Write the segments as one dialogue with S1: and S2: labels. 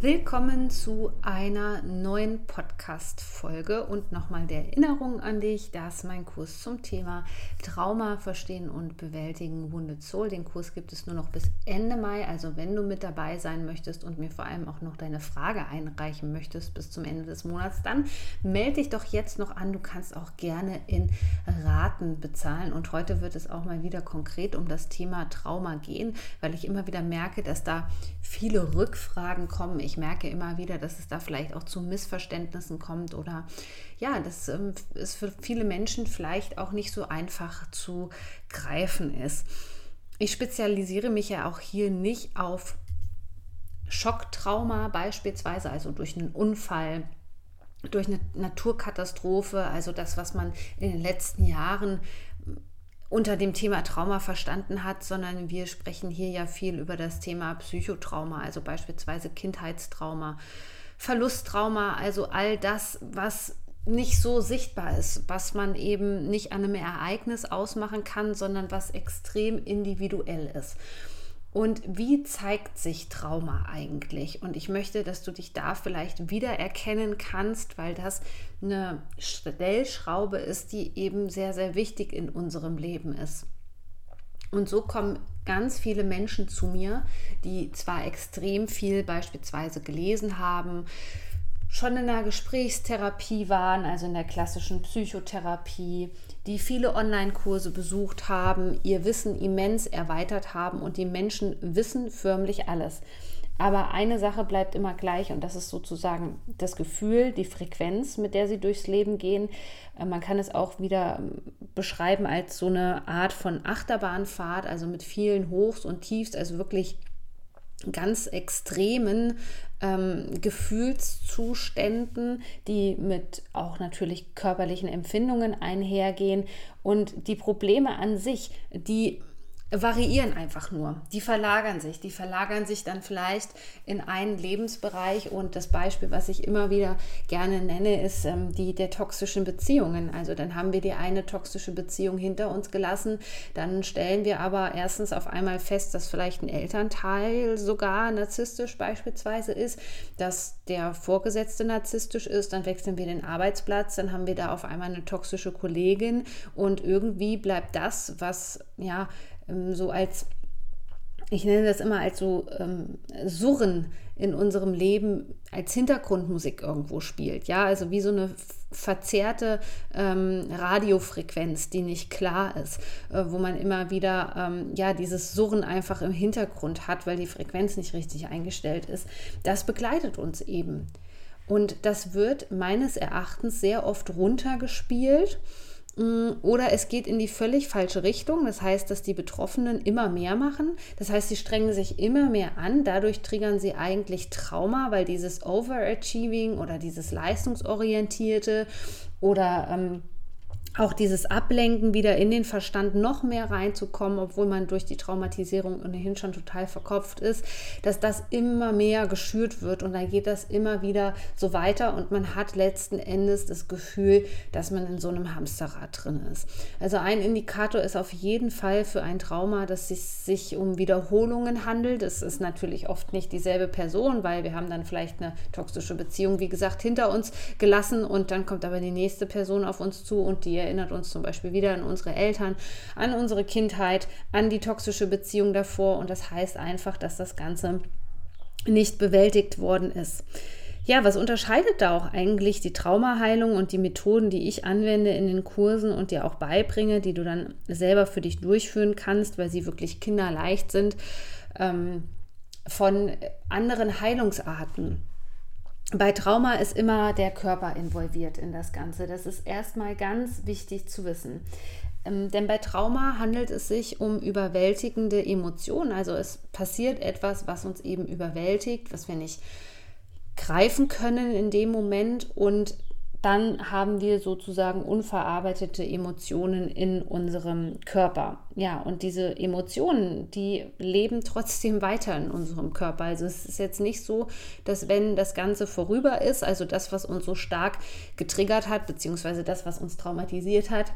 S1: Willkommen zu einer neuen Podcast-Folge und nochmal der Erinnerung an dich, dass mein Kurs zum Thema Trauma verstehen und bewältigen Wounded Soul, den Kurs gibt es nur noch bis Ende Mai. Also, wenn du mit dabei sein möchtest und mir vor allem auch noch deine Frage einreichen möchtest bis zum Ende des Monats, dann melde dich doch jetzt noch an. Du kannst auch gerne in Raten bezahlen. Und heute wird es auch mal wieder konkret um das Thema Trauma gehen, weil ich immer wieder merke, dass da viele Rückfragen kommen. Ich merke immer wieder, dass es da vielleicht auch zu Missverständnissen kommt oder ja, dass ähm, es für viele Menschen vielleicht auch nicht so einfach zu greifen ist. Ich spezialisiere mich ja auch hier nicht auf Schocktrauma beispielsweise, also durch einen Unfall, durch eine Naturkatastrophe, also das, was man in den letzten Jahren unter dem Thema Trauma verstanden hat, sondern wir sprechen hier ja viel über das Thema Psychotrauma, also beispielsweise Kindheitstrauma, Verlusttrauma, also all das, was nicht so sichtbar ist, was man eben nicht an einem Ereignis ausmachen kann, sondern was extrem individuell ist. Und wie zeigt sich Trauma eigentlich? Und ich möchte, dass du dich da vielleicht wiedererkennen kannst, weil das eine Stellschraube ist, die eben sehr, sehr wichtig in unserem Leben ist. Und so kommen ganz viele Menschen zu mir, die zwar extrem viel beispielsweise gelesen haben, schon in der Gesprächstherapie waren, also in der klassischen Psychotherapie, die viele Online-Kurse besucht haben, ihr Wissen immens erweitert haben und die Menschen wissen förmlich alles. Aber eine Sache bleibt immer gleich und das ist sozusagen das Gefühl, die Frequenz, mit der sie durchs Leben gehen. Äh, man kann es auch wieder ähm, beschreiben als so eine Art von Achterbahnfahrt, also mit vielen Hochs und Tiefs, also wirklich ganz extremen ähm, Gefühlszuständen, die mit auch natürlich körperlichen Empfindungen einhergehen. Und die Probleme an sich, die variieren einfach nur. Die verlagern sich. Die verlagern sich dann vielleicht in einen Lebensbereich. Und das Beispiel, was ich immer wieder gerne nenne, ist ähm, die der toxischen Beziehungen. Also dann haben wir die eine toxische Beziehung hinter uns gelassen. Dann stellen wir aber erstens auf einmal fest, dass vielleicht ein Elternteil sogar narzisstisch beispielsweise ist, dass der Vorgesetzte narzisstisch ist. Dann wechseln wir den Arbeitsplatz. Dann haben wir da auf einmal eine toxische Kollegin. Und irgendwie bleibt das, was ja so als, ich nenne das immer als so ähm, Surren in unserem Leben als Hintergrundmusik irgendwo spielt. Ja, also wie so eine verzerrte ähm, Radiofrequenz, die nicht klar ist, äh, wo man immer wieder ähm, ja dieses Surren einfach im Hintergrund hat, weil die Frequenz nicht richtig eingestellt ist. Das begleitet uns eben. Und das wird meines Erachtens sehr oft runtergespielt oder es geht in die völlig falsche Richtung. Das heißt, dass die Betroffenen immer mehr machen. Das heißt, sie strengen sich immer mehr an. Dadurch triggern sie eigentlich Trauma, weil dieses Overachieving oder dieses Leistungsorientierte oder ähm, auch dieses Ablenken wieder in den Verstand noch mehr reinzukommen, obwohl man durch die Traumatisierung ohnehin schon total verkopft ist, dass das immer mehr geschürt wird und dann geht das immer wieder so weiter und man hat letzten Endes das Gefühl, dass man in so einem Hamsterrad drin ist. Also ein Indikator ist auf jeden Fall für ein Trauma, dass es sich um Wiederholungen handelt. Es ist natürlich oft nicht dieselbe Person, weil wir haben dann vielleicht eine toxische Beziehung, wie gesagt, hinter uns gelassen und dann kommt aber die nächste Person auf uns zu und die erinnert uns zum Beispiel wieder an unsere Eltern, an unsere Kindheit, an die toxische Beziehung davor. Und das heißt einfach, dass das Ganze nicht bewältigt worden ist. Ja, was unterscheidet da auch eigentlich die Traumaheilung und die Methoden, die ich anwende in den Kursen und dir auch beibringe, die du dann selber für dich durchführen kannst, weil sie wirklich kinderleicht sind, ähm, von anderen Heilungsarten? Bei Trauma ist immer der Körper involviert in das Ganze. Das ist erstmal ganz wichtig zu wissen. Ähm, denn bei Trauma handelt es sich um überwältigende Emotionen. Also es passiert etwas, was uns eben überwältigt, was wir nicht greifen können in dem Moment. Und dann haben wir sozusagen unverarbeitete Emotionen in unserem Körper. Ja, und diese Emotionen, die leben trotzdem weiter in unserem Körper. Also es ist jetzt nicht so, dass wenn das Ganze vorüber ist, also das, was uns so stark getriggert hat, beziehungsweise das, was uns traumatisiert hat,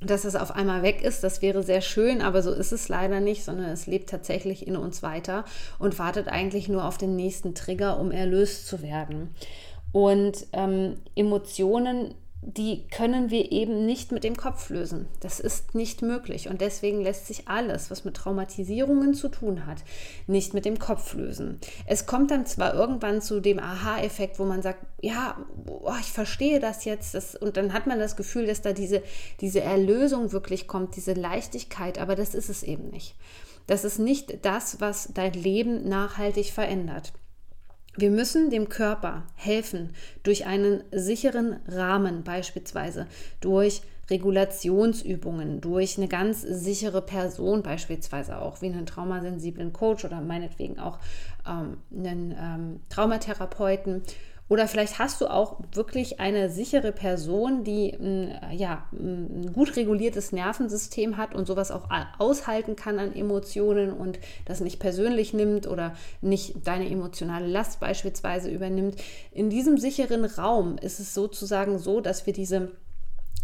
S1: dass es auf einmal weg ist, das wäre sehr schön, aber so ist es leider nicht, sondern es lebt tatsächlich in uns weiter und wartet eigentlich nur auf den nächsten Trigger, um erlöst zu werden. Und ähm, Emotionen, die können wir eben nicht mit dem Kopf lösen. Das ist nicht möglich. Und deswegen lässt sich alles, was mit Traumatisierungen zu tun hat, nicht mit dem Kopf lösen. Es kommt dann zwar irgendwann zu dem Aha-Effekt, wo man sagt, ja, oh, ich verstehe das jetzt. Das, und dann hat man das Gefühl, dass da diese, diese Erlösung wirklich kommt, diese Leichtigkeit. Aber das ist es eben nicht. Das ist nicht das, was dein Leben nachhaltig verändert. Wir müssen dem Körper helfen durch einen sicheren Rahmen, beispielsweise durch Regulationsübungen, durch eine ganz sichere Person, beispielsweise auch wie einen traumasensiblen Coach oder meinetwegen auch ähm, einen ähm, Traumatherapeuten oder vielleicht hast du auch wirklich eine sichere Person, die ein, ja, ein gut reguliertes Nervensystem hat und sowas auch aushalten kann an Emotionen und das nicht persönlich nimmt oder nicht deine emotionale Last beispielsweise übernimmt. In diesem sicheren Raum ist es sozusagen so, dass wir diese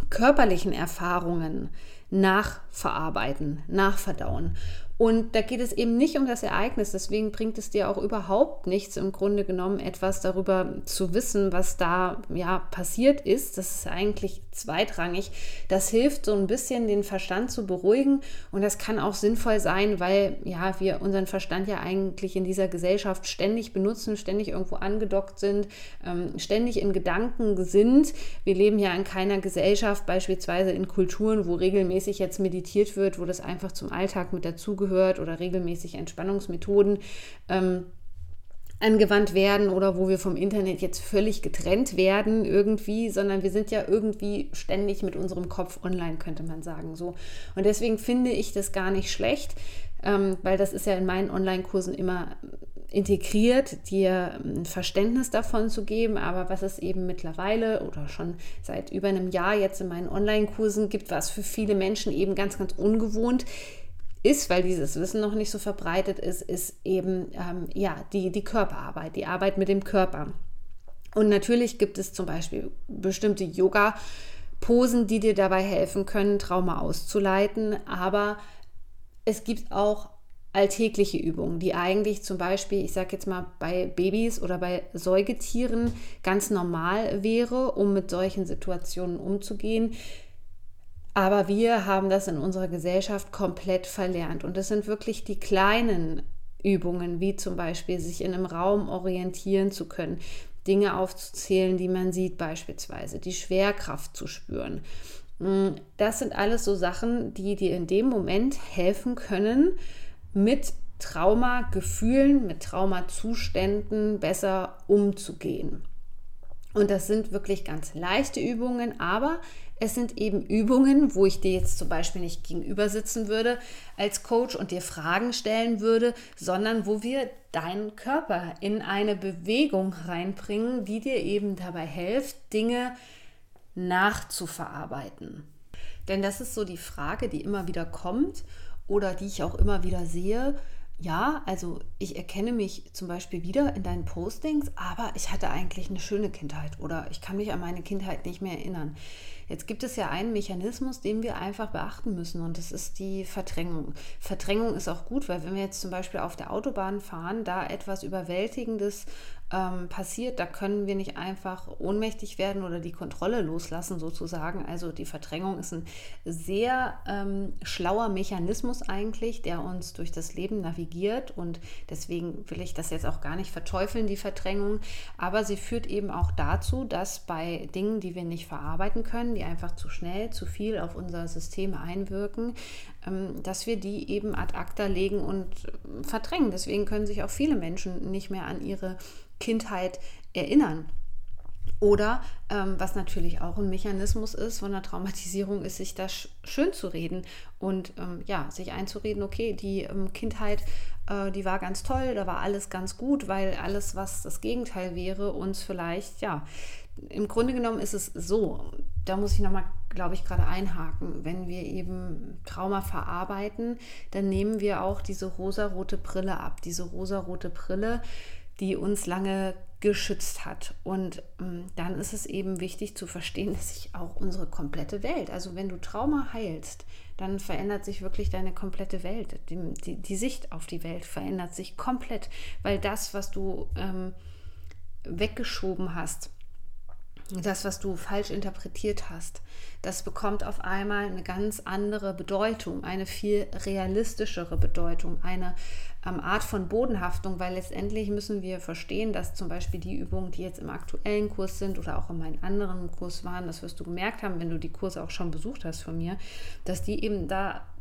S1: körperlichen Erfahrungen nachverarbeiten, nachverdauen. Und da geht es eben nicht um das Ereignis. Deswegen bringt es dir auch überhaupt nichts, im Grunde genommen etwas darüber zu wissen, was da ja passiert ist. Das ist eigentlich zweitrangig. Das hilft so ein bisschen, den Verstand zu beruhigen. Und das kann auch sinnvoll sein, weil ja wir unseren Verstand ja eigentlich in dieser Gesellschaft ständig benutzen, ständig irgendwo angedockt sind, ähm, ständig in Gedanken sind. Wir leben ja in keiner Gesellschaft, beispielsweise in Kulturen, wo regelmäßig jetzt meditiert wird, wo das einfach zum Alltag mit dazugehört gehört oder regelmäßig Entspannungsmethoden ähm, angewandt werden oder wo wir vom Internet jetzt völlig getrennt werden irgendwie, sondern wir sind ja irgendwie ständig mit unserem Kopf online, könnte man sagen. So. Und deswegen finde ich das gar nicht schlecht, ähm, weil das ist ja in meinen Online-Kursen immer integriert, dir ein Verständnis davon zu geben. Aber was es eben mittlerweile oder schon seit über einem Jahr jetzt in meinen Online-Kursen gibt, was für viele Menschen eben ganz, ganz ungewohnt ist, weil dieses Wissen noch nicht so verbreitet ist, ist eben ähm, ja, die, die Körperarbeit, die Arbeit mit dem Körper. Und natürlich gibt es zum Beispiel bestimmte Yoga-Posen, die dir dabei helfen können, Trauma auszuleiten, aber es gibt auch alltägliche Übungen, die eigentlich zum Beispiel, ich sage jetzt mal, bei Babys oder bei Säugetieren ganz normal wäre, um mit solchen Situationen umzugehen. Aber wir haben das in unserer Gesellschaft komplett verlernt. Und es sind wirklich die kleinen Übungen, wie zum Beispiel sich in einem Raum orientieren zu können, Dinge aufzuzählen, die man sieht beispielsweise, die Schwerkraft zu spüren. Mm, das sind alles so Sachen, die dir in dem Moment helfen können, mit Traumagefühlen, mit Traumazuständen besser umzugehen. Und das sind wirklich ganz leichte Übungen, aber es sind eben Übungen, wo ich dir jetzt zum Beispiel nicht gegenüber sitzen würde als Coach und dir Fragen stellen würde, sondern wo wir deinen Körper in eine Bewegung reinbringen, die dir eben dabei hilft, Dinge nachzuverarbeiten. Denn das ist so die Frage, die immer wieder kommt oder die ich auch immer wieder sehe ja, also ich erkenne mich zum Beispiel wieder in deinen Postings, aber ich hatte eigentlich eine schöne Kindheit oder ich kann mich an meine Kindheit nicht mehr erinnern. Jetzt gibt es ja einen Mechanismus, den wir einfach beachten müssen und das ist die Verdrängung. Verdrängung ist auch gut, weil wenn wir jetzt zum Beispiel auf der Autobahn fahren, da etwas Überwältigendes ähm, passiert, da können wir nicht einfach ohnmächtig werden oder die Kontrolle loslassen sozusagen. Also die Verdrängung ist ein sehr ähm, schlauer Mechanismus eigentlich, der uns durch das Leben navigiert und deswegen will ich das jetzt auch gar nicht verteufeln, die Verdrängung, aber sie führt eben auch dazu, dass bei Dingen, die wir nicht verarbeiten können, die einfach zu schnell, zu viel auf unser System einwirken, ähm, dass wir die eben ad acta legen und äh, verdrängen. Deswegen können sich auch viele Menschen nicht mehr an ihre Kindheit erinnern. Oder ähm, was natürlich auch ein Mechanismus ist von der Traumatisierung, ist, sich das schön zu reden und ähm, ja, sich einzureden, okay, die ähm, Kindheit, äh, die war ganz toll, da war alles ganz gut, weil alles, was das Gegenteil wäre, uns vielleicht, ja, im Grunde genommen ist es so, da muss ich nochmal, glaube ich, gerade einhaken, wenn wir eben Trauma verarbeiten, dann nehmen wir auch diese rosarote Brille ab, diese rosarote Brille, die uns lange geschützt hat. Und ähm, dann ist es eben wichtig zu verstehen, dass sich auch unsere komplette Welt, also wenn du Trauma heilst, dann verändert sich wirklich deine komplette Welt. Die, die, die Sicht auf die Welt verändert sich komplett, weil das, was du ähm, weggeschoben hast, das, was du falsch interpretiert hast, das bekommt auf einmal eine ganz andere Bedeutung, eine viel realistischere Bedeutung, eine ähm, Art von Bodenhaftung, weil letztendlich müssen wir verstehen, dass zum Beispiel die Übungen, die jetzt im aktuellen Kurs sind oder auch in meinem anderen Kurs waren, das wirst du gemerkt haben, wenn du die Kurse auch schon besucht hast von mir, dass die eben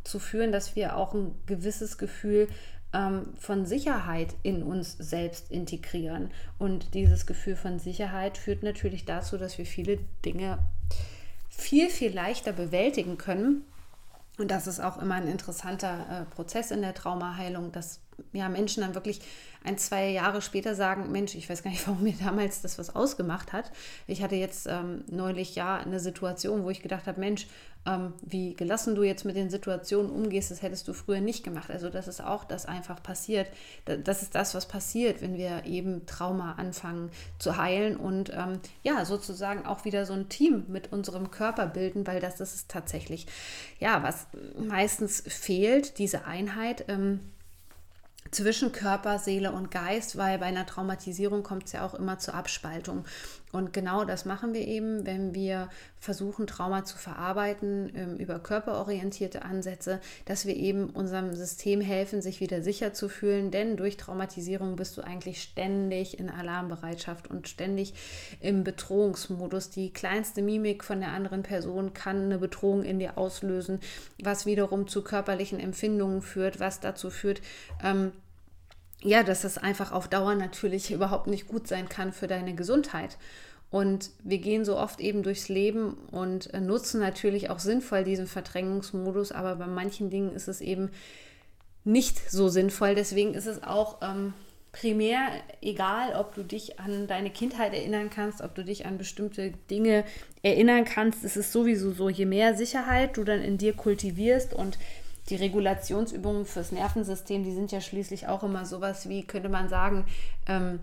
S1: dazu führen, dass wir auch ein gewisses Gefühl ähm, von Sicherheit in uns selbst integrieren. Und dieses Gefühl von Sicherheit führt natürlich dazu, dass wir viele Dinge viel, viel leichter bewältigen können. Und das ist auch immer ein interessanter äh, Prozess in der Traumaheilung, dass ja, Menschen dann wirklich ein, zwei Jahre später sagen, Mensch, ich weiß gar nicht, warum mir damals das was ausgemacht hat. Ich hatte jetzt ähm, neulich ja eine Situation, wo ich gedacht habe, Mensch, ähm, wie gelassen du jetzt mit den Situationen umgehst, das hättest du früher nicht gemacht. Also das ist auch das einfach passiert. Das ist das, was passiert, wenn wir eben Trauma anfangen zu heilen und ähm, ja, sozusagen auch wieder so ein Team mit unserem Körper bilden, weil das, ist tatsächlich, ja, was meistens fehlt, diese Einheit. Ähm, zwischen Körper, Seele und Geist, weil bei einer Traumatisierung kommt es ja auch immer zur Abspaltung. Und genau das machen wir eben, wenn wir versuchen, Trauma zu verarbeiten ähm, über körperorientierte Ansätze, dass wir eben unserem System helfen, sich wieder sicher zu fühlen. Denn durch Traumatisierung bist du eigentlich ständig in Alarmbereitschaft und ständig im Bedrohungsmodus. Die kleinste Mimik von der anderen Person kann eine Bedrohung in dir auslösen, was wiederum zu körperlichen Empfindungen führt, was dazu führt, ähm, ja, dass es einfach auf Dauer natürlich überhaupt nicht gut sein kann für deine Gesundheit. Und wir gehen so oft eben durchs Leben und äh, nutzen natürlich auch sinnvoll diesen Verdrängungsmodus, aber bei manchen Dingen ist es eben nicht so sinnvoll. Deswegen ist es auch ähm, primär egal, ob du dich an deine Kindheit erinnern kannst, ob du dich an bestimmte Dinge erinnern kannst. Es ist sowieso so, je mehr Sicherheit du dann in dir kultivierst und die Regulationsübungen fürs Nervensystem, die sind ja schließlich auch immer sowas wie, könnte man sagen, ähm,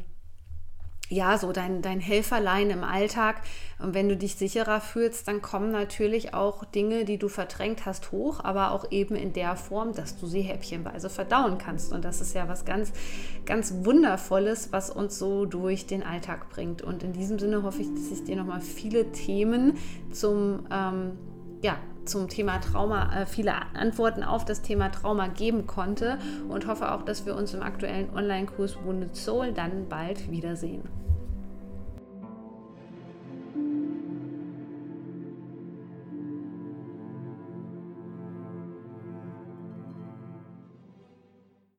S1: ja, so dein, dein Helferlein im Alltag. Und wenn du dich sicherer fühlst, dann kommen natürlich auch Dinge, die du verdrängt hast, hoch, aber auch eben in der Form, dass du sie häppchenweise verdauen kannst. Und das ist ja was ganz, ganz Wundervolles, was uns so durch den Alltag bringt. Und in diesem Sinne hoffe ich, dass ich dir nochmal viele Themen zum, ähm, ja, zum Thema Trauma äh, viele Antworten auf das Thema Trauma geben konnte und hoffe auch, dass wir uns im aktuellen Online-Kurs Wounded Soul dann bald wiedersehen.